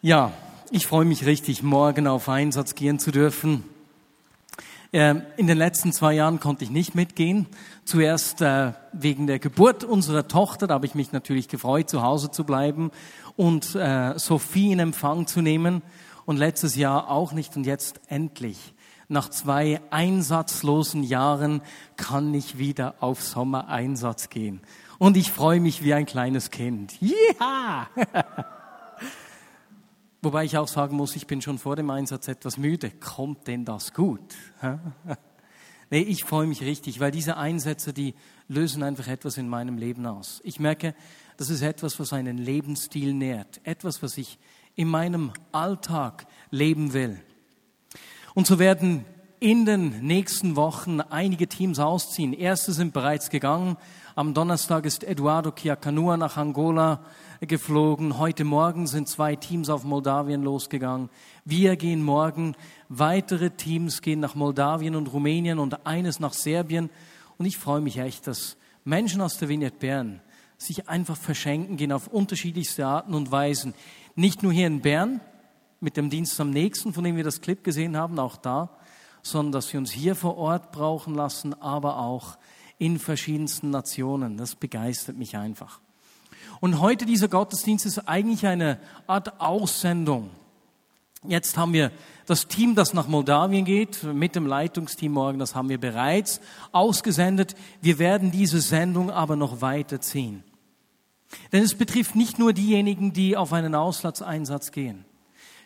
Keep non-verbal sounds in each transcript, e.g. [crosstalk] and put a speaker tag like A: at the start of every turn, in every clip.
A: Ja, ich freue mich richtig, morgen auf Einsatz gehen zu dürfen. Ähm, in den letzten zwei Jahren konnte ich nicht mitgehen. Zuerst äh, wegen der Geburt unserer Tochter, da habe ich mich natürlich gefreut, zu Hause zu bleiben und äh, Sophie in Empfang zu nehmen. Und letztes Jahr auch nicht und jetzt endlich. Nach zwei einsatzlosen Jahren kann ich wieder auf Sommereinsatz gehen. Und ich freue mich wie ein kleines Kind. Ja! [laughs] Wobei ich auch sagen muss, ich bin schon vor dem Einsatz etwas müde. Kommt denn das gut? [laughs] nee, ich freue mich richtig, weil diese Einsätze, die lösen einfach etwas in meinem Leben aus. Ich merke, das ist etwas, was einen Lebensstil nährt. Etwas, was ich in meinem Alltag leben will. Und so werden in den nächsten Wochen einige Teams ausziehen. Erste sind bereits gegangen. Am Donnerstag ist Eduardo Chiacanua nach Angola geflogen. Heute Morgen sind zwei Teams auf Moldawien losgegangen. Wir gehen morgen. Weitere Teams gehen nach Moldawien und Rumänien und eines nach Serbien. Und ich freue mich echt, dass Menschen aus der Vignette Bern sich einfach verschenken gehen auf unterschiedlichste Arten und Weisen. Nicht nur hier in Bern mit dem Dienst am nächsten, von dem wir das Clip gesehen haben, auch da, sondern dass wir uns hier vor Ort brauchen lassen, aber auch in verschiedensten Nationen. Das begeistert mich einfach. Und heute dieser Gottesdienst ist eigentlich eine Art Aussendung. Jetzt haben wir das Team, das nach Moldawien geht, mit dem Leitungsteam morgen, das haben wir bereits ausgesendet. Wir werden diese Sendung aber noch weiterziehen. Denn es betrifft nicht nur diejenigen, die auf einen Auslandseinsatz gehen.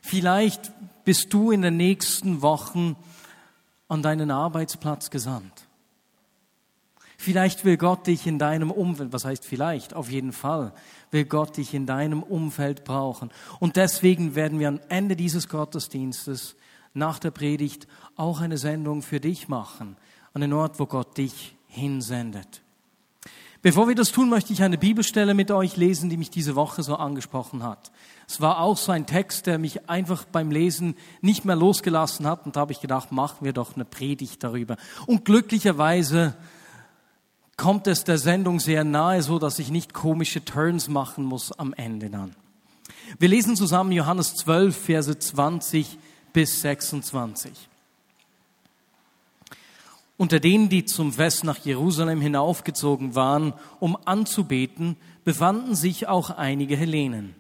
A: Vielleicht bist du in den nächsten Wochen an deinen Arbeitsplatz gesandt. Vielleicht will Gott dich in deinem Umfeld, was heißt vielleicht, auf jeden Fall, will Gott dich in deinem Umfeld brauchen. Und deswegen werden wir am Ende dieses Gottesdienstes nach der Predigt auch eine Sendung für dich machen, an den Ort, wo Gott dich hinsendet. Bevor wir das tun, möchte ich eine Bibelstelle mit euch lesen, die mich diese Woche so angesprochen hat. Es war auch so ein Text, der mich einfach beim Lesen nicht mehr losgelassen hat und da habe ich gedacht, machen wir doch eine Predigt darüber. Und glücklicherweise kommt es der Sendung sehr nahe, so dass ich nicht komische Turns machen muss am Ende dann. Wir lesen zusammen Johannes 12, Verse 20 bis 26. Unter denen, die zum Fest nach Jerusalem hinaufgezogen waren, um anzubeten, befanden sich auch einige Hellenen.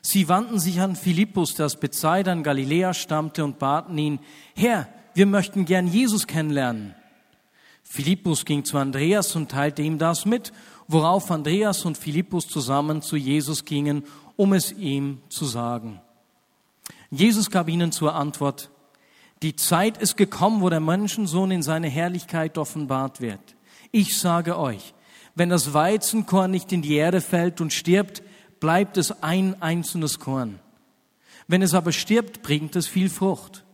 A: Sie wandten sich an Philippus, der aus Bethsaida in Galiläa stammte, und baten ihn, Herr, wir möchten gern Jesus kennenlernen. Philippus ging zu Andreas und teilte ihm das mit, worauf Andreas und Philippus zusammen zu Jesus gingen, um es ihm zu sagen. Jesus gab ihnen zur Antwort, die Zeit ist gekommen, wo der Menschensohn in seine Herrlichkeit offenbart wird. Ich sage euch, wenn das Weizenkorn nicht in die Erde fällt und stirbt, bleibt es ein einzelnes Korn. Wenn es aber stirbt, bringt es viel Frucht.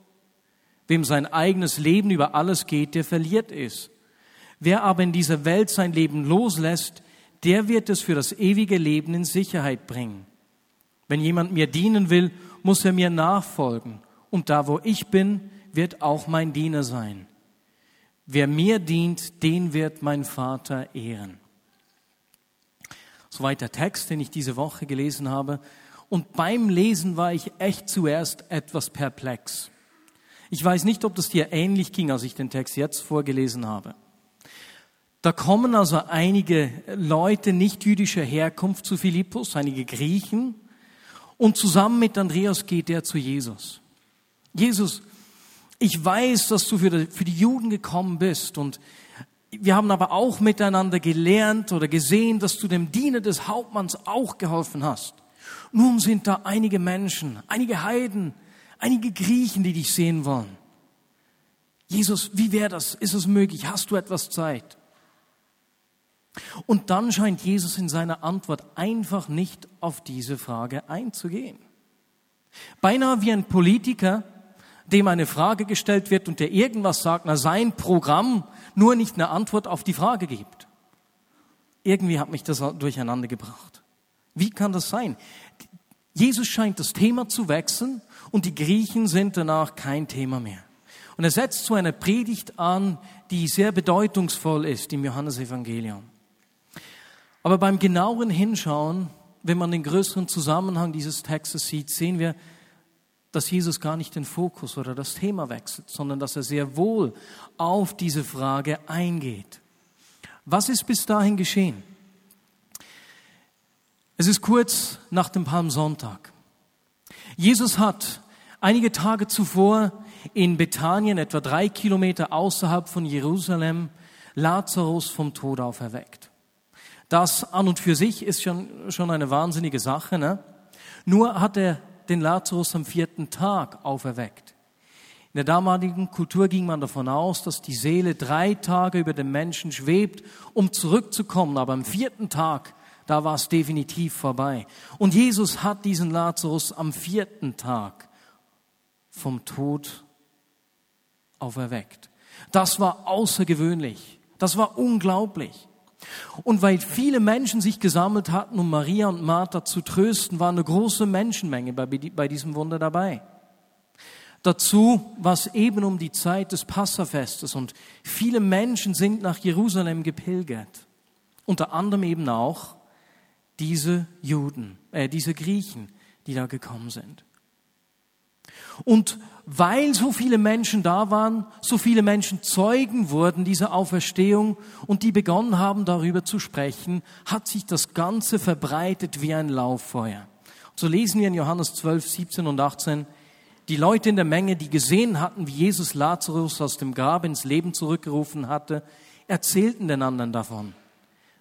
A: Wem sein eigenes Leben über alles geht, der verliert es. Wer aber in dieser Welt sein Leben loslässt, der wird es für das ewige Leben in Sicherheit bringen. Wenn jemand mir dienen will, muss er mir nachfolgen. Und da, wo ich bin, wird auch mein Diener sein. Wer mir dient, den wird mein Vater ehren. Soweit der Text, den ich diese Woche gelesen habe. Und beim Lesen war ich echt zuerst etwas perplex. Ich weiß nicht, ob das dir ähnlich ging, als ich den Text jetzt vorgelesen habe. Da kommen also einige Leute nicht jüdischer Herkunft zu Philippus, einige Griechen, und zusammen mit Andreas geht er zu Jesus. Jesus, ich weiß, dass du für die, Juden gekommen bist und wir haben aber auch miteinander gelernt oder gesehen, dass du dem Diener des Hauptmanns auch geholfen hast. Nun sind da einige Menschen, einige Heiden, einige Griechen, die dich sehen wollen. Jesus, wie wäre das? Ist es möglich? Hast du etwas Zeit? Und dann scheint Jesus in seiner Antwort einfach nicht auf diese Frage einzugehen. Beinahe wie ein Politiker, dem eine Frage gestellt wird und der irgendwas sagt, na sein Programm nur nicht eine Antwort auf die Frage gibt. Irgendwie hat mich das durcheinander gebracht. Wie kann das sein? Jesus scheint das Thema zu wechseln und die Griechen sind danach kein Thema mehr. Und er setzt so eine Predigt an, die sehr bedeutungsvoll ist im Johannesevangelium. Aber beim genaueren Hinschauen wenn man den größeren Zusammenhang dieses Textes sieht, sehen wir, dass Jesus gar nicht den Fokus oder das Thema wechselt, sondern dass er sehr wohl auf diese Frage eingeht. Was ist bis dahin geschehen? Es ist kurz nach dem Palmsonntag. Jesus hat einige Tage zuvor in Bethanien, etwa drei Kilometer außerhalb von Jerusalem, Lazarus vom Tod auferweckt. Das an und für sich ist schon, schon eine wahnsinnige Sache. Ne? Nur hat er den Lazarus am vierten Tag auferweckt. In der damaligen Kultur ging man davon aus, dass die Seele drei Tage über dem Menschen schwebt, um zurückzukommen. Aber am vierten Tag, da war es definitiv vorbei. Und Jesus hat diesen Lazarus am vierten Tag vom Tod auferweckt. Das war außergewöhnlich. Das war unglaublich. Und weil viele Menschen sich gesammelt hatten, um Maria und Martha zu trösten, war eine große Menschenmenge bei, bei diesem Wunder dabei. Dazu war es eben um die Zeit des Passafestes und viele Menschen sind nach Jerusalem gepilgert. Unter anderem eben auch diese Juden, äh, diese Griechen, die da gekommen sind. Und weil so viele Menschen da waren, so viele Menschen Zeugen wurden dieser Auferstehung und die begonnen haben, darüber zu sprechen, hat sich das Ganze verbreitet wie ein Lauffeuer. So lesen wir in Johannes 12, 17 und 18, die Leute in der Menge, die gesehen hatten, wie Jesus Lazarus aus dem Grab ins Leben zurückgerufen hatte, erzählten den anderen davon.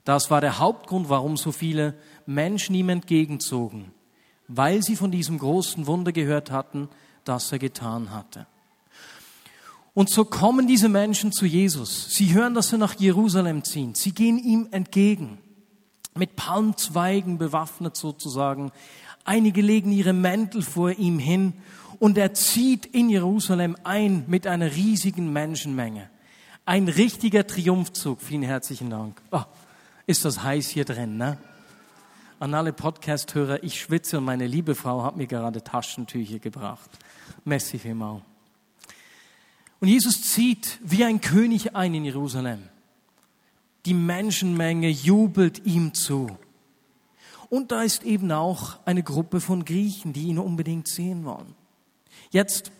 A: Das war der Hauptgrund, warum so viele Menschen ihm entgegenzogen, weil sie von diesem großen Wunder gehört hatten, das er getan hatte. Und so kommen diese Menschen zu Jesus. Sie hören, dass er nach Jerusalem zieht. Sie gehen ihm entgegen, mit Palmzweigen bewaffnet sozusagen. Einige legen ihre Mäntel vor ihm hin und er zieht in Jerusalem ein mit einer riesigen Menschenmenge. Ein richtiger Triumphzug. Vielen herzlichen Dank. Oh, ist das heiß hier drin, ne? An alle Podcast-Hörer, ich schwitze und meine liebe Frau hat mir gerade Taschentücher gebracht. Merci vielmals. Und Jesus zieht wie ein König ein in Jerusalem. Die Menschenmenge jubelt ihm zu. Und da ist eben auch eine Gruppe von Griechen, die ihn unbedingt sehen wollen. Jetzt,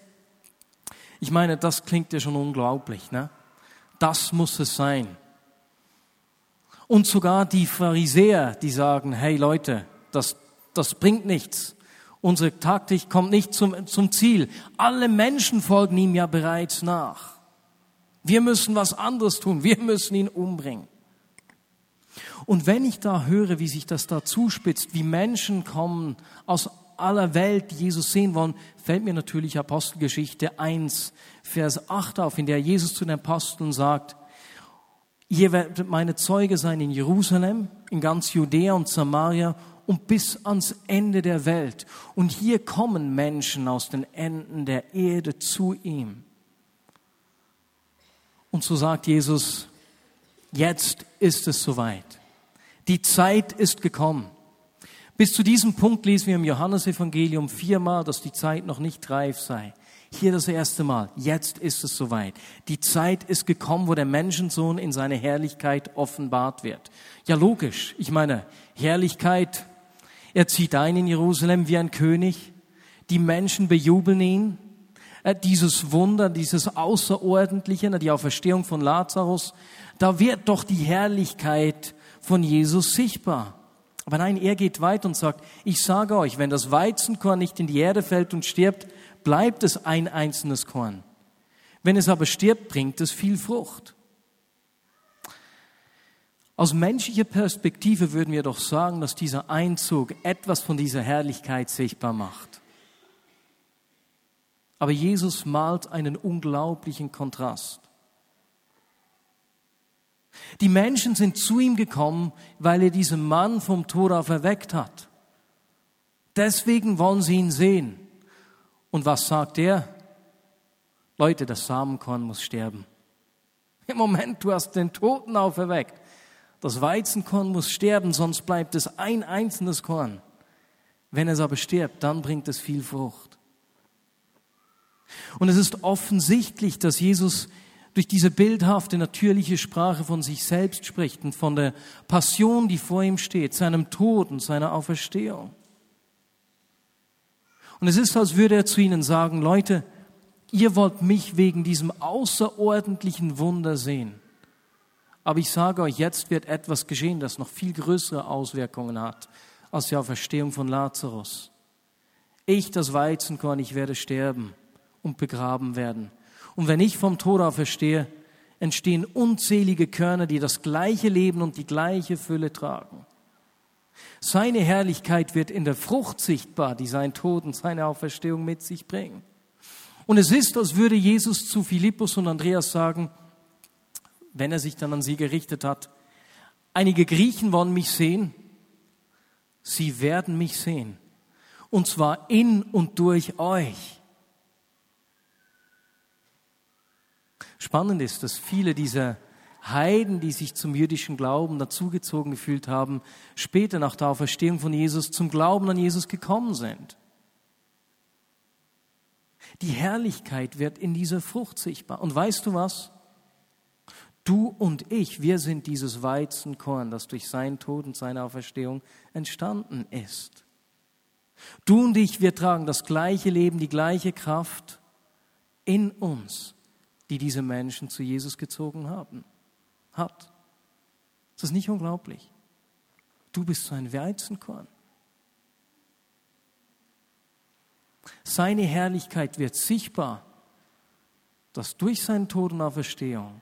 A: ich meine, das klingt ja schon unglaublich, ne? Das muss es sein. Und sogar die Pharisäer, die sagen, hey Leute, das, das bringt nichts. Unsere Taktik kommt nicht zum, zum Ziel. Alle Menschen folgen ihm ja bereits nach. Wir müssen was anderes tun. Wir müssen ihn umbringen. Und wenn ich da höre, wie sich das da zuspitzt, wie Menschen kommen aus aller Welt, die Jesus sehen wollen, fällt mir natürlich Apostelgeschichte 1, Vers 8 auf, in der Jesus zu den Aposteln sagt, ihr werdet meine Zeuge sein in Jerusalem, in ganz Judäa und Samaria und bis ans Ende der Welt. Und hier kommen Menschen aus den Enden der Erde zu ihm. Und so sagt Jesus, jetzt ist es soweit. Die Zeit ist gekommen. Bis zu diesem Punkt lesen wir im Johannesevangelium viermal, dass die Zeit noch nicht reif sei. Hier das erste Mal. Jetzt ist es soweit. Die Zeit ist gekommen, wo der Menschensohn in seine Herrlichkeit offenbart wird. Ja, logisch. Ich meine, Herrlichkeit er zieht ein in Jerusalem wie ein König. Die Menschen bejubeln ihn. Äh, dieses Wunder, dieses Außerordentliche, die Auferstehung von Lazarus, da wird doch die Herrlichkeit von Jesus sichtbar. Aber nein, er geht weit und sagt, ich sage euch, wenn das Weizenkorn nicht in die Erde fällt und stirbt, bleibt es ein einzelnes Korn. Wenn es aber stirbt, bringt es viel Frucht. Aus menschlicher Perspektive würden wir doch sagen, dass dieser Einzug etwas von dieser Herrlichkeit sichtbar macht. Aber Jesus malt einen unglaublichen Kontrast. Die Menschen sind zu ihm gekommen, weil er diesen Mann vom Tod auf erweckt hat. Deswegen wollen sie ihn sehen. Und was sagt er? Leute, das Samenkorn muss sterben. Im Moment, du hast den Toten auferweckt. Das Weizenkorn muss sterben, sonst bleibt es ein einzelnes Korn. Wenn es aber stirbt, dann bringt es viel Frucht. Und es ist offensichtlich, dass Jesus durch diese bildhafte, natürliche Sprache von sich selbst spricht und von der Passion, die vor ihm steht, seinem Tod und seiner Auferstehung. Und es ist, als würde er zu ihnen sagen, Leute, ihr wollt mich wegen diesem außerordentlichen Wunder sehen. Aber ich sage euch, jetzt wird etwas geschehen, das noch viel größere Auswirkungen hat als die Auferstehung von Lazarus. Ich, das Weizenkorn, ich werde sterben und begraben werden. Und wenn ich vom Tod auferstehe, entstehen unzählige Körner, die das gleiche Leben und die gleiche Fülle tragen. Seine Herrlichkeit wird in der Frucht sichtbar, die sein Tod und seine Auferstehung mit sich bringen. Und es ist, als würde Jesus zu Philippus und Andreas sagen, wenn er sich dann an sie gerichtet hat, einige Griechen wollen mich sehen, sie werden mich sehen, und zwar in und durch euch. Spannend ist, dass viele dieser Heiden, die sich zum jüdischen Glauben dazugezogen gefühlt haben, später nach der Auferstehung von Jesus zum Glauben an Jesus gekommen sind. Die Herrlichkeit wird in dieser Frucht sichtbar. Und weißt du was? Du und ich, wir sind dieses Weizenkorn, das durch seinen Tod und seine Auferstehung entstanden ist. Du und ich, wir tragen das gleiche Leben, die gleiche Kraft in uns, die diese Menschen zu Jesus gezogen haben hat. Ist nicht unglaublich? Du bist so ein Weizenkorn. Seine Herrlichkeit wird sichtbar, dass durch seinen Tod und Auferstehung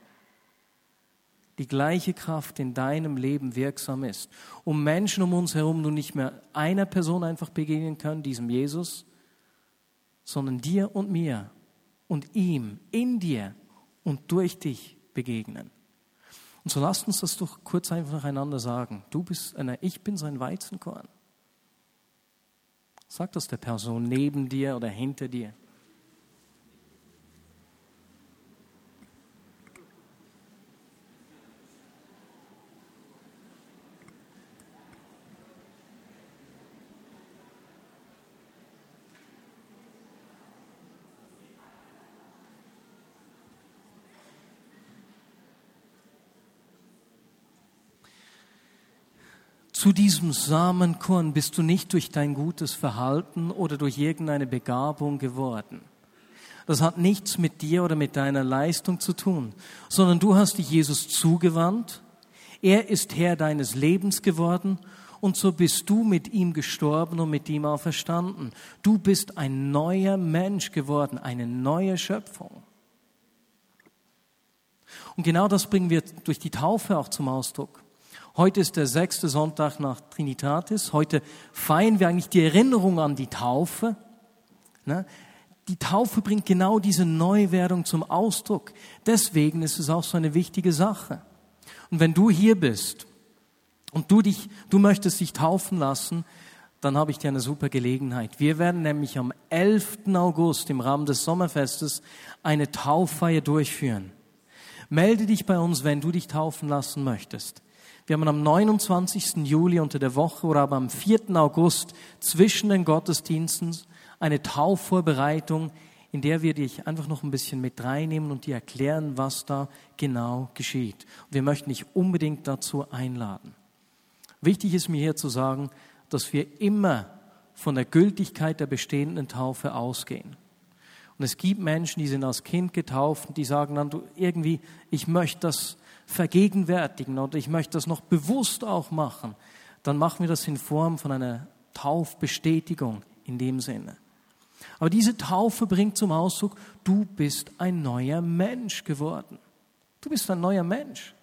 A: die gleiche Kraft in deinem Leben wirksam ist. Um Menschen um uns herum nun nicht mehr einer Person einfach begegnen können, diesem Jesus, sondern dir und mir und ihm in dir und durch dich begegnen. Und so lasst uns das doch kurz einfach einander sagen. Du bist einer, ich bin sein Weizenkorn. Sag das der Person neben dir oder hinter dir. Zu diesem Samenkorn bist du nicht durch dein gutes Verhalten oder durch irgendeine Begabung geworden. Das hat nichts mit dir oder mit deiner Leistung zu tun, sondern du hast dich Jesus zugewandt. Er ist Herr deines Lebens geworden und so bist du mit ihm gestorben und mit ihm auferstanden. Du bist ein neuer Mensch geworden, eine neue Schöpfung. Und genau das bringen wir durch die Taufe auch zum Ausdruck. Heute ist der sechste Sonntag nach Trinitatis. Heute feiern wir eigentlich die Erinnerung an die Taufe. Ne? Die Taufe bringt genau diese Neuwerdung zum Ausdruck. Deswegen ist es auch so eine wichtige Sache. Und wenn du hier bist und du dich, du möchtest dich taufen lassen, dann habe ich dir eine super Gelegenheit. Wir werden nämlich am 11. August im Rahmen des Sommerfestes eine Tauffeier durchführen. Melde dich bei uns, wenn du dich taufen lassen möchtest. Wir haben am 29. Juli unter der Woche oder aber am 4. August zwischen den Gottesdiensten eine Taufvorbereitung, in der wir dich einfach noch ein bisschen mit reinnehmen und dir erklären, was da genau geschieht. Wir möchten dich unbedingt dazu einladen. Wichtig ist mir hier zu sagen, dass wir immer von der Gültigkeit der bestehenden Taufe ausgehen. Und es gibt Menschen, die sind als Kind getauft und die sagen dann, irgendwie, ich möchte das vergegenwärtigen oder ich möchte das noch bewusst auch machen, dann machen wir das in Form von einer Taufbestätigung in dem Sinne. Aber diese Taufe bringt zum Ausdruck, du bist ein neuer Mensch geworden. Du bist ein neuer Mensch.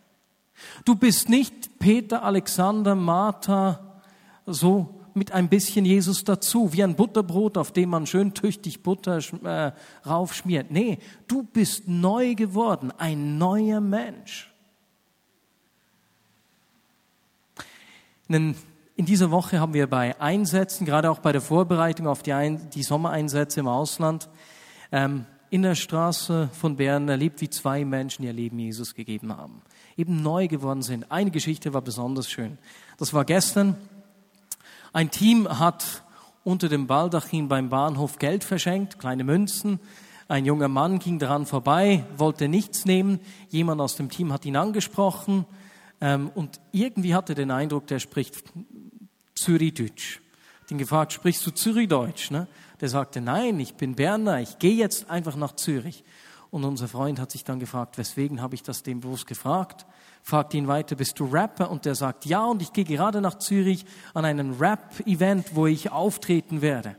A: Du bist nicht Peter, Alexander, Martha, so mit ein bisschen Jesus dazu, wie ein Butterbrot, auf dem man schön tüchtig Butter äh, raufschmiert. Nee, du bist neu geworden, ein neuer Mensch. In dieser Woche haben wir bei Einsätzen, gerade auch bei der Vorbereitung auf die, Ein die Sommereinsätze im Ausland, ähm, in der Straße von Bern erlebt, wie zwei Menschen ihr Leben Jesus gegeben haben, eben neu geworden sind. Eine Geschichte war besonders schön. Das war gestern. Ein Team hat unter dem Baldachin beim Bahnhof Geld verschenkt, kleine Münzen, Ein junger Mann ging daran vorbei, wollte nichts nehmen. Jemand aus dem Team hat ihn angesprochen ähm, und irgendwie hatte den Eindruck, der spricht Zürichdeutsch. Ihn gefragt, sprichst du Zürichdeutsch? Ne? Der sagte, nein, ich bin Berner, ich gehe jetzt einfach nach Zürich. Und unser Freund hat sich dann gefragt, weswegen habe ich das dem bloß gefragt? Fragt ihn weiter, bist du Rapper? Und der sagt, ja, und ich gehe gerade nach Zürich an einen Rap-Event, wo ich auftreten werde.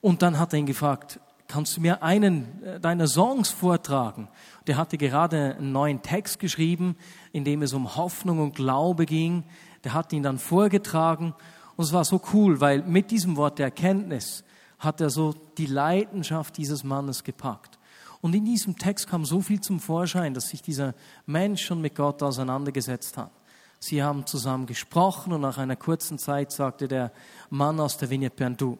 A: Und dann hat er ihn gefragt, kannst du mir einen äh, deiner Songs vortragen? Der hatte gerade einen neuen Text geschrieben, in dem es um Hoffnung und Glaube ging. Der hat ihn dann vorgetragen und es war so cool, weil mit diesem Wort der Erkenntnis hat er so die Leidenschaft dieses Mannes gepackt. Und in diesem Text kam so viel zum Vorschein, dass sich dieser Mensch schon mit Gott auseinandergesetzt hat. Sie haben zusammen gesprochen und nach einer kurzen Zeit sagte der Mann aus der Vignette du,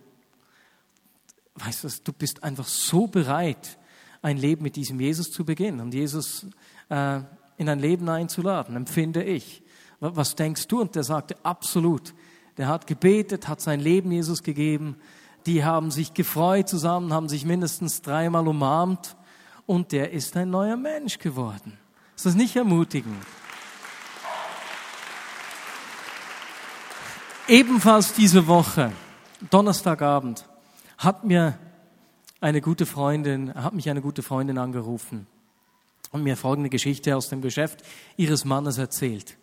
A: weißt du, du bist einfach so bereit, ein Leben mit diesem Jesus zu beginnen und Jesus äh, in ein Leben einzuladen, empfinde ich. Was denkst du? Und der sagte, absolut. Der hat gebetet, hat sein Leben Jesus gegeben. Die haben sich gefreut zusammen, haben sich mindestens dreimal umarmt und der ist ein neuer Mensch geworden. Ist das nicht ermutigend? Ebenfalls diese Woche, Donnerstagabend, hat mir eine gute Freundin, hat mich eine gute Freundin angerufen und mir folgende Geschichte aus dem Geschäft ihres Mannes erzählt.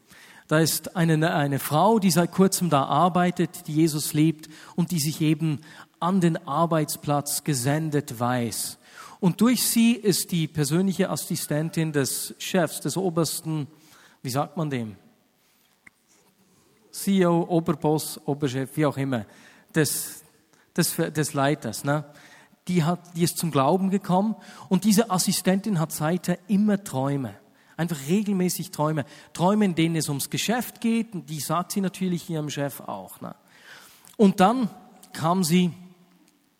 A: Da ist eine, eine Frau, die seit kurzem da arbeitet, die Jesus liebt und die sich eben an den Arbeitsplatz gesendet weiß. Und durch sie ist die persönliche Assistentin des Chefs, des Obersten, wie sagt man dem? CEO, Oberboss, Oberchef, wie auch immer, des, des, des Leiters. Ne? Die, hat, die ist zum Glauben gekommen und diese Assistentin hat seither immer Träume. Einfach regelmäßig Träume. Träume, in denen es ums Geschäft geht. Und die sagt sie natürlich ihrem Chef auch. Ne? Und dann kam sie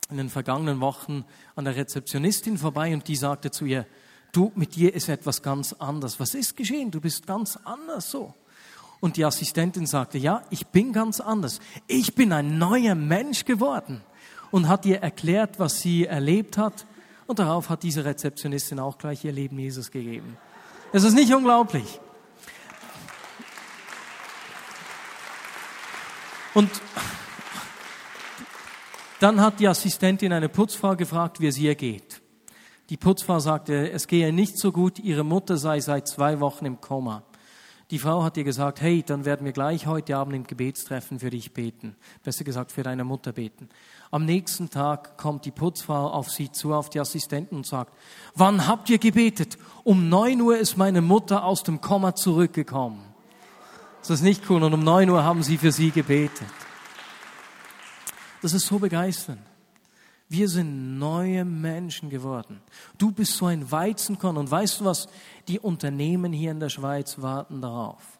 A: in den vergangenen Wochen an der Rezeptionistin vorbei und die sagte zu ihr, du, mit dir ist etwas ganz anders. Was ist geschehen? Du bist ganz anders so. Und die Assistentin sagte, ja, ich bin ganz anders. Ich bin ein neuer Mensch geworden. Und hat ihr erklärt, was sie erlebt hat. Und darauf hat diese Rezeptionistin auch gleich ihr Leben Jesus gegeben. Es ist nicht unglaublich. Und dann hat die Assistentin eine Putzfrau gefragt, wie es ihr geht. Die Putzfrau sagte, es gehe nicht so gut, ihre Mutter sei seit zwei Wochen im Koma. Die Frau hat ihr gesagt, hey, dann werden wir gleich heute Abend im Gebetstreffen für dich beten. Besser gesagt, für deine Mutter beten. Am nächsten Tag kommt die Putzfrau auf sie zu, auf die Assistenten und sagt, wann habt ihr gebetet? Um neun Uhr ist meine Mutter aus dem Komma zurückgekommen. Das ist nicht cool. Und um neun Uhr haben sie für sie gebetet. Das ist so begeisternd. Wir sind neue Menschen geworden. Du bist so ein Weizenkorn. Und weißt du was? Die Unternehmen hier in der Schweiz warten darauf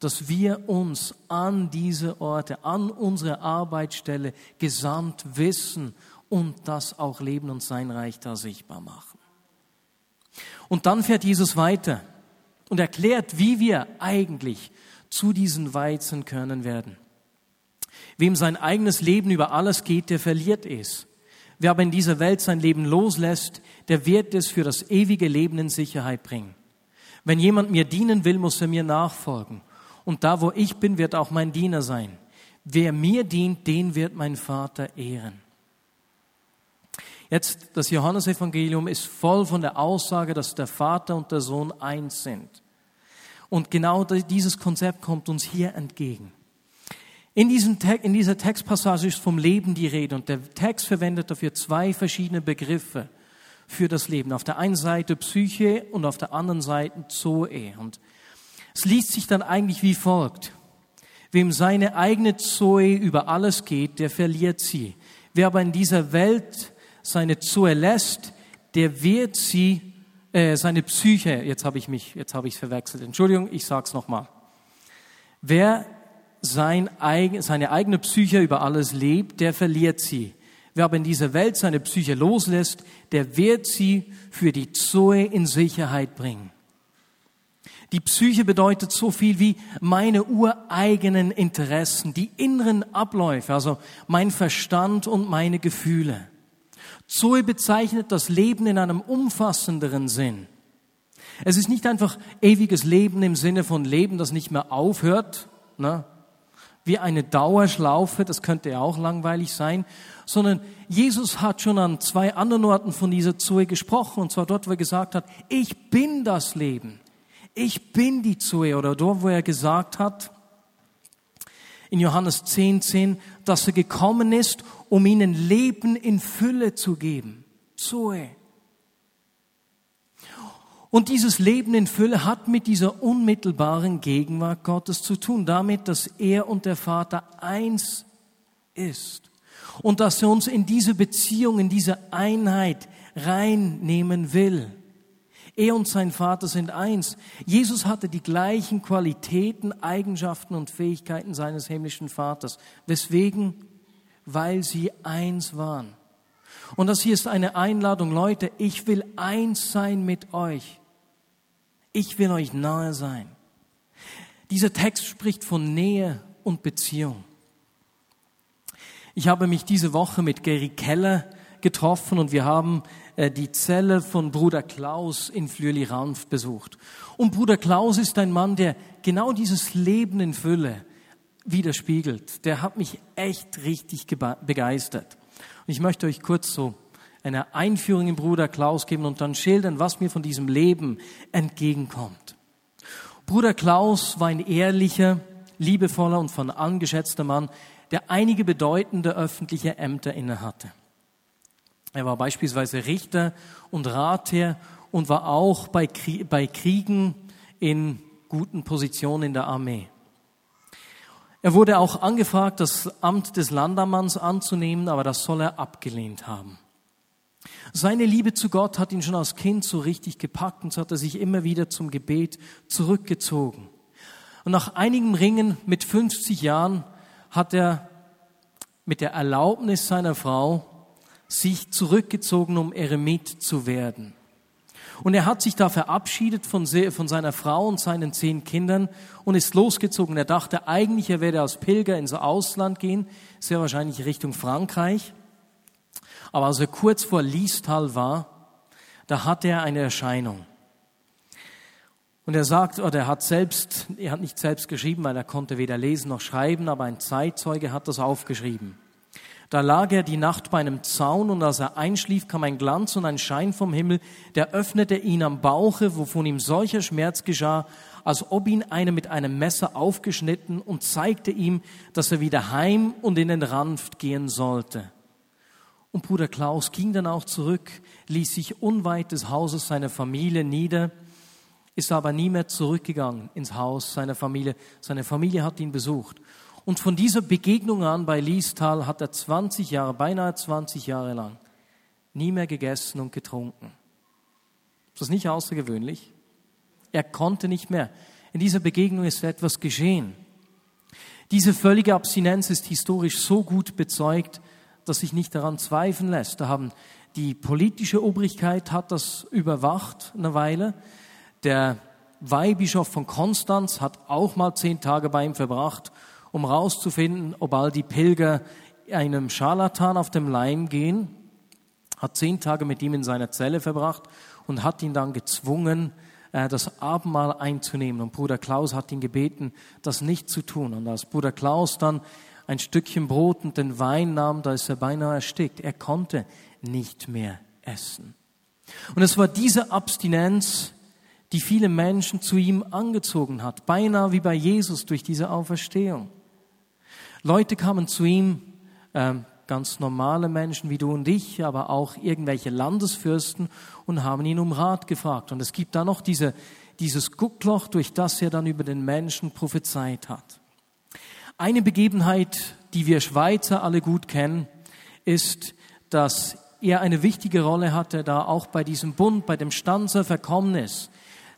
A: dass wir uns an diese Orte, an unsere Arbeitsstelle gesandt wissen und das auch leben und sein Reich da sichtbar machen. Und dann fährt Jesus weiter und erklärt, wie wir eigentlich zu diesen Weizenkörnern werden. Wem sein eigenes Leben über alles geht, der verliert es. Wer aber in dieser Welt sein Leben loslässt, der wird es für das ewige Leben in Sicherheit bringen. Wenn jemand mir dienen will, muss er mir nachfolgen und da, wo ich bin, wird auch mein Diener sein. Wer mir dient, den wird mein Vater ehren. Jetzt, das Johannesevangelium ist voll von der Aussage, dass der Vater und der Sohn eins sind. Und genau dieses Konzept kommt uns hier entgegen. In, diesem in dieser Textpassage ist vom Leben die Rede und der Text verwendet dafür zwei verschiedene Begriffe für das Leben. Auf der einen Seite Psyche und auf der anderen Seite Zoe. Und es liest sich dann eigentlich wie folgt. Wem seine eigene Zoe über alles geht, der verliert sie. Wer aber in dieser Welt seine Zoe lässt, der wird sie, äh, seine Psyche, jetzt habe ich mich, jetzt habe ich es verwechselt. Entschuldigung, ich sag's nochmal. Wer sein, seine eigene Psyche über alles lebt, der verliert sie. Wer aber in dieser Welt seine Psyche loslässt, der wird sie für die Zoe in Sicherheit bringen. Die Psyche bedeutet so viel wie meine ureigenen Interessen, die inneren Abläufe, also mein Verstand und meine Gefühle. Zoe bezeichnet das Leben in einem umfassenderen Sinn. Es ist nicht einfach ewiges Leben im Sinne von Leben, das nicht mehr aufhört, ne? Wie eine Dauerschlaufe, das könnte ja auch langweilig sein, sondern Jesus hat schon an zwei anderen Orten von dieser Zoe gesprochen, und zwar dort, wo er gesagt hat, ich bin das Leben, ich bin die Zoe, oder dort, wo er gesagt hat, in Johannes 10, 10, dass er gekommen ist, um ihnen Leben in Fülle zu geben. Zoe. Und dieses Leben in Fülle hat mit dieser unmittelbaren Gegenwart Gottes zu tun, damit, dass er und der Vater eins ist und dass er uns in diese Beziehung, in diese Einheit reinnehmen will. Er und sein Vater sind eins. Jesus hatte die gleichen Qualitäten, Eigenschaften und Fähigkeiten seines himmlischen Vaters. Weswegen? Weil sie eins waren. Und das hier ist eine Einladung, Leute, ich will eins sein mit euch. Ich will euch nahe sein. Dieser Text spricht von Nähe und Beziehung. Ich habe mich diese Woche mit Gary Keller getroffen und wir haben äh, die Zelle von Bruder Klaus in Flürli-Ranf besucht. Und Bruder Klaus ist ein Mann, der genau dieses Leben in Fülle widerspiegelt. Der hat mich echt richtig begeistert. Und ich möchte euch kurz so eine Einführung in Bruder Klaus geben und dann schildern, was mir von diesem Leben entgegenkommt. Bruder Klaus war ein ehrlicher, liebevoller und von angeschätzter Mann, der einige bedeutende öffentliche Ämter innehatte. Er war beispielsweise Richter und Ratherr und war auch bei, Kriegen in guten Positionen in der Armee. Er wurde auch angefragt, das Amt des Landammanns anzunehmen, aber das soll er abgelehnt haben. Seine Liebe zu Gott hat ihn schon als Kind so richtig gepackt und so hat er sich immer wieder zum Gebet zurückgezogen. Und nach einigem Ringen mit 50 Jahren hat er mit der Erlaubnis seiner Frau sich zurückgezogen, um Eremit zu werden. Und er hat sich da verabschiedet von, von, seiner Frau und seinen zehn Kindern und ist losgezogen. Er dachte eigentlich, er werde als Pilger ins Ausland gehen, sehr wahrscheinlich Richtung Frankreich. Aber als er kurz vor Liestal war, da hatte er eine Erscheinung. Und er sagt, oder er hat selbst, er hat nicht selbst geschrieben, weil er konnte weder lesen noch schreiben, aber ein Zeitzeuge hat das aufgeschrieben. Da lag er die Nacht bei einem Zaun und als er einschlief, kam ein Glanz und ein Schein vom Himmel, der öffnete ihn am Bauche, wovon ihm solcher Schmerz geschah, als ob ihn einer mit einem Messer aufgeschnitten und zeigte ihm, dass er wieder heim und in den Ranft gehen sollte. Und Bruder Klaus ging dann auch zurück, ließ sich unweit des Hauses seiner Familie nieder, ist aber nie mehr zurückgegangen ins Haus seiner Familie. Seine Familie hat ihn besucht. Und von dieser Begegnung an bei Liestal hat er 20 Jahre, beinahe 20 Jahre lang, nie mehr gegessen und getrunken. Ist das nicht außergewöhnlich? Er konnte nicht mehr. In dieser Begegnung ist etwas geschehen. Diese völlige Abstinenz ist historisch so gut bezeugt, dass sich nicht daran zweifeln lässt. Da haben die politische Obrigkeit hat das überwacht eine Weile. Der Weihbischof von Konstanz hat auch mal zehn Tage bei ihm verbracht, um herauszufinden, ob all die Pilger einem Scharlatan auf dem Leim gehen. Hat zehn Tage mit ihm in seiner Zelle verbracht und hat ihn dann gezwungen, äh, das Abendmahl einzunehmen. Und Bruder Klaus hat ihn gebeten, das nicht zu tun. Und als Bruder Klaus dann ein Stückchen Brot und den Wein nahm, da ist er beinahe erstickt. Er konnte nicht mehr essen. Und es war diese Abstinenz, die viele Menschen zu ihm angezogen hat, beinahe wie bei Jesus durch diese Auferstehung. Leute kamen zu ihm, äh, ganz normale Menschen wie du und ich, aber auch irgendwelche Landesfürsten und haben ihn um Rat gefragt. Und es gibt da noch diese, dieses Guckloch, durch das er dann über den Menschen prophezeit hat. Eine Begebenheit, die wir Schweizer alle gut kennen, ist, dass er eine wichtige Rolle hatte, da auch bei diesem Bund, bei dem Stanzer Verkommnis,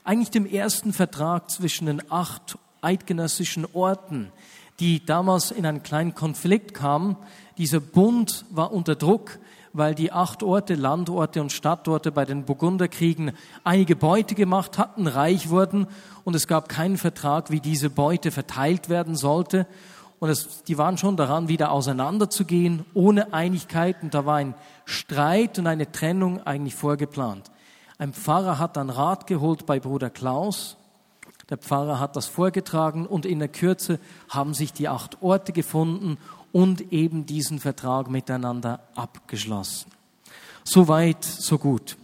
A: eigentlich dem ersten Vertrag zwischen den acht eidgenössischen Orten, die damals in einen kleinen Konflikt kamen. Dieser Bund war unter Druck, weil die acht Orte, Landorte und Stadtorte bei den Burgunderkriegen einige Beute gemacht hatten, reich wurden und es gab keinen Vertrag, wie diese Beute verteilt werden sollte. Und es, die waren schon daran, wieder auseinanderzugehen, ohne Einigkeit. Und da war ein Streit und eine Trennung eigentlich vorgeplant. Ein Pfarrer hat dann Rat geholt bei Bruder Klaus. Der Pfarrer hat das vorgetragen und in der Kürze haben sich die acht Orte gefunden und eben diesen Vertrag miteinander abgeschlossen. So weit, so gut.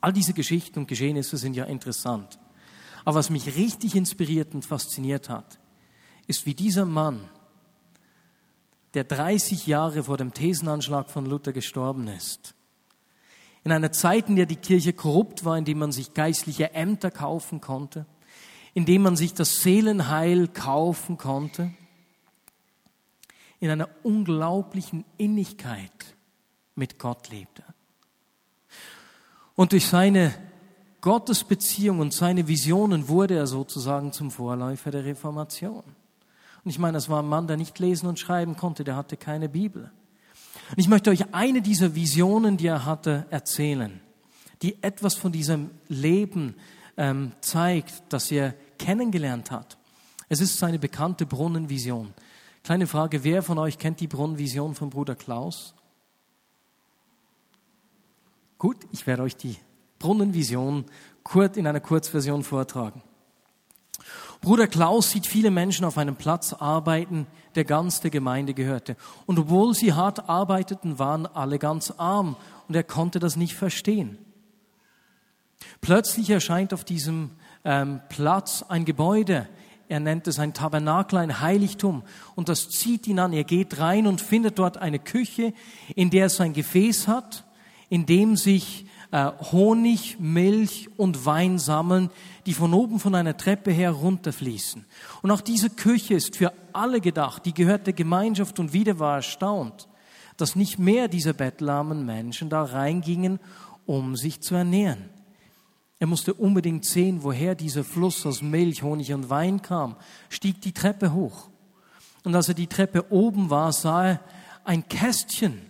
A: All diese Geschichten und Geschehnisse sind ja interessant. Aber was mich richtig inspiriert und fasziniert hat, ist wie dieser Mann, der 30 Jahre vor dem Thesenanschlag von Luther gestorben ist. In einer Zeit, in der die Kirche korrupt war, in der man sich geistliche Ämter kaufen konnte, in dem man sich das Seelenheil kaufen konnte, in einer unglaublichen Innigkeit mit Gott lebte. Und durch seine Gottesbeziehung und seine Visionen wurde er sozusagen zum Vorläufer der Reformation. Und ich meine, das war ein Mann, der nicht lesen und schreiben konnte, der hatte keine Bibel. Und ich möchte euch eine dieser Visionen, die er hatte, erzählen, die etwas von diesem Leben ähm, zeigt, das er kennengelernt hat. Es ist seine bekannte Brunnenvision. Kleine Frage, wer von euch kennt die Brunnenvision von Bruder Klaus? Gut, ich werde euch die Brunnenvision in einer Kurzversion vortragen. Bruder Klaus sieht viele Menschen auf einem Platz arbeiten, der ganz der Gemeinde gehörte. Und obwohl sie hart arbeiteten, waren alle ganz arm und er konnte das nicht verstehen. Plötzlich erscheint auf diesem ähm, Platz ein Gebäude. Er nennt es ein Tabernakel, ein Heiligtum. Und das zieht ihn an. Er geht rein und findet dort eine Küche, in der es ein Gefäß hat, in dem sich äh, Honig, Milch und Wein sammeln, die von oben von einer Treppe her runterfließen. Und auch diese Küche ist für alle gedacht, die gehört der Gemeinschaft und wieder war erstaunt, dass nicht mehr dieser bettelarmen Menschen da reingingen, um sich zu ernähren. Er musste unbedingt sehen, woher dieser Fluss aus Milch, Honig und Wein kam, stieg die Treppe hoch. Und als er die Treppe oben war, sah er ein Kästchen,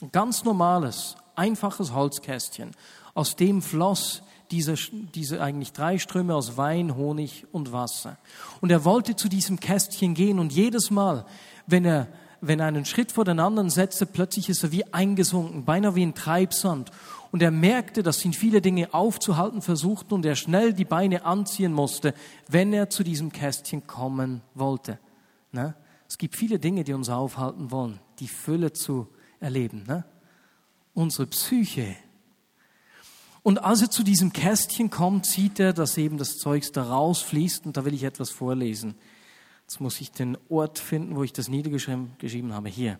A: ein ganz normales, einfaches Holzkästchen. Aus dem floss diese, diese eigentlich drei Ströme aus Wein, Honig und Wasser. Und er wollte zu diesem Kästchen gehen und jedes Mal, wenn er, wenn er einen Schritt vor den anderen setzte, plötzlich ist er wie eingesunken, beinahe wie ein Treibsand. Und er merkte, dass ihn viele Dinge aufzuhalten versuchten und er schnell die Beine anziehen musste, wenn er zu diesem Kästchen kommen wollte. Ne? Es gibt viele Dinge, die uns aufhalten wollen, die Fülle zu erleben. Ne? Unsere Psyche. Und als er zu diesem Kästchen kommt, sieht er, dass eben das Zeugs da rausfließt und da will ich etwas vorlesen. Jetzt muss ich den Ort finden, wo ich das niedergeschrieben habe. Hier.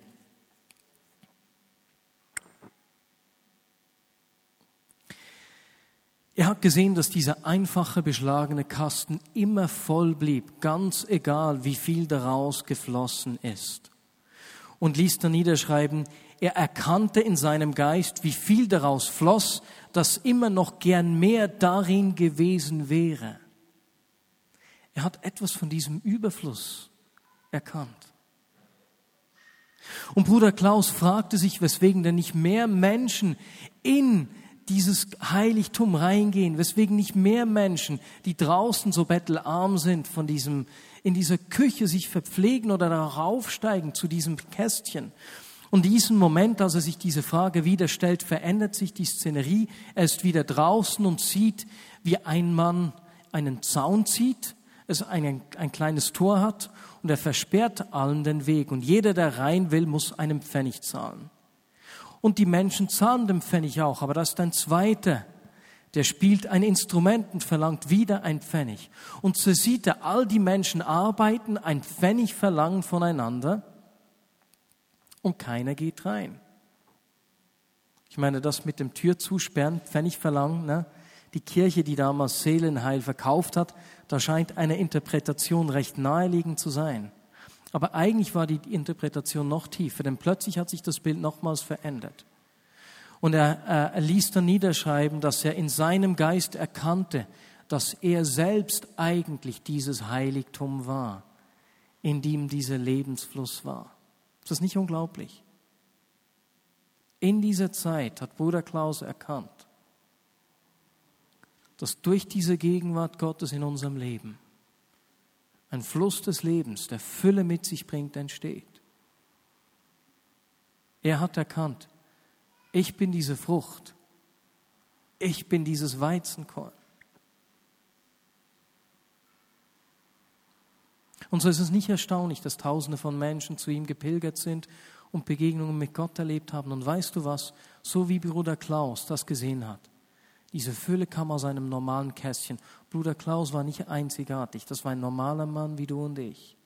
A: Er hat gesehen, dass dieser einfache beschlagene Kasten immer voll blieb, ganz egal, wie viel daraus geflossen ist. Und ließ dann niederschreiben, er erkannte in seinem Geist, wie viel daraus floss, dass immer noch gern mehr darin gewesen wäre. Er hat etwas von diesem Überfluss erkannt. Und Bruder Klaus fragte sich, weswegen denn nicht mehr Menschen in dieses Heiligtum reingehen, weswegen nicht mehr Menschen, die draußen so bettelarm sind, von diesem, in dieser Küche sich verpflegen oder darauf steigen zu diesem Kästchen. Und diesen Moment, als er sich diese Frage wieder stellt, verändert sich die Szenerie. Er ist wieder draußen und sieht, wie ein Mann einen Zaun zieht, es ein, ein kleines Tor hat und er versperrt allen den Weg. Und jeder, der rein will, muss einen Pfennig zahlen. Und die Menschen zahlen den Pfennig auch, aber das ist ein zweiter, der spielt ein Instrument und verlangt wieder ein Pfennig. Und so sieht er all die Menschen arbeiten, ein Pfennig verlangen voneinander und keiner geht rein. Ich meine, das mit dem Tür zusperren, Pfennig verlangen, ne? die Kirche, die damals Seelenheil verkauft hat, da scheint eine Interpretation recht naheliegend zu sein. Aber eigentlich war die Interpretation noch tiefer, denn plötzlich hat sich das Bild nochmals verändert. Und er, äh, er ließ dann niederschreiben, dass er in seinem Geist erkannte, dass er selbst eigentlich dieses Heiligtum war, in dem dieser Lebensfluss war. Ist das nicht unglaublich? In dieser Zeit hat Bruder Klaus erkannt, dass durch diese Gegenwart Gottes in unserem Leben ein Fluss des Lebens, der Fülle mit sich bringt, entsteht. Er hat erkannt, ich bin diese Frucht, ich bin dieses Weizenkorn. Und so ist es nicht erstaunlich, dass Tausende von Menschen zu ihm gepilgert sind und Begegnungen mit Gott erlebt haben. Und weißt du was? So wie Bruder Klaus das gesehen hat. Diese Fülle kam aus einem normalen Kästchen. Bruder Klaus war nicht einzigartig. Das war ein normaler Mann wie du und ich.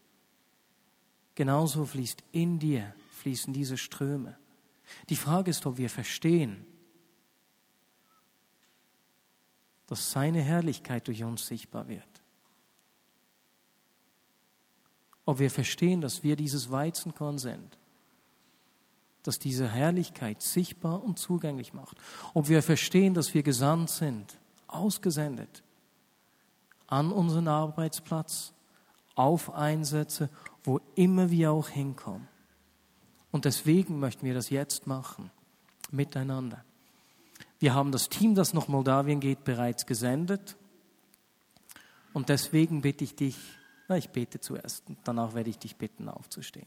A: Genauso fließt in dir, fließen diese Ströme. Die Frage ist, ob wir verstehen, dass seine Herrlichkeit durch uns sichtbar wird. Ob wir verstehen, dass wir dieses Weizenkorn sind das diese Herrlichkeit sichtbar und zugänglich macht. Ob wir verstehen, dass wir gesandt sind, ausgesendet, an unseren Arbeitsplatz, auf Einsätze, wo immer wir auch hinkommen. Und deswegen möchten wir das jetzt machen, miteinander. Wir haben das Team, das nach Moldawien geht, bereits gesendet. Und deswegen bitte ich dich, na, ich bete zuerst, danach werde ich dich bitten, aufzustehen.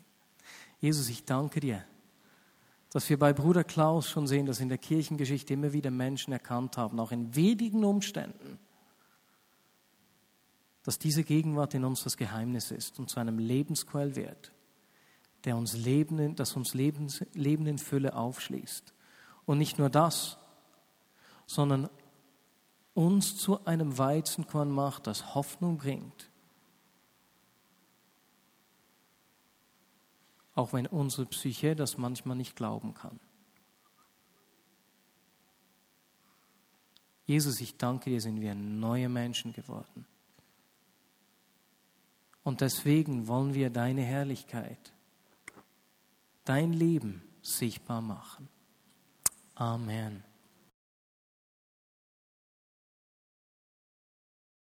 A: Jesus, ich danke dir dass wir bei Bruder Klaus schon sehen, dass in der Kirchengeschichte immer wieder Menschen erkannt haben, auch in wenigen Umständen, dass diese Gegenwart in uns das Geheimnis ist und zu einem Lebensquell wird, der uns Leben, das uns Leben, Leben in Fülle aufschließt. Und nicht nur das, sondern uns zu einem Weizenkorn macht, das Hoffnung bringt auch wenn unsere Psyche das manchmal nicht glauben kann. Jesus, ich danke dir, sind wir neue Menschen geworden. Und deswegen wollen wir deine Herrlichkeit, dein Leben sichtbar machen. Amen.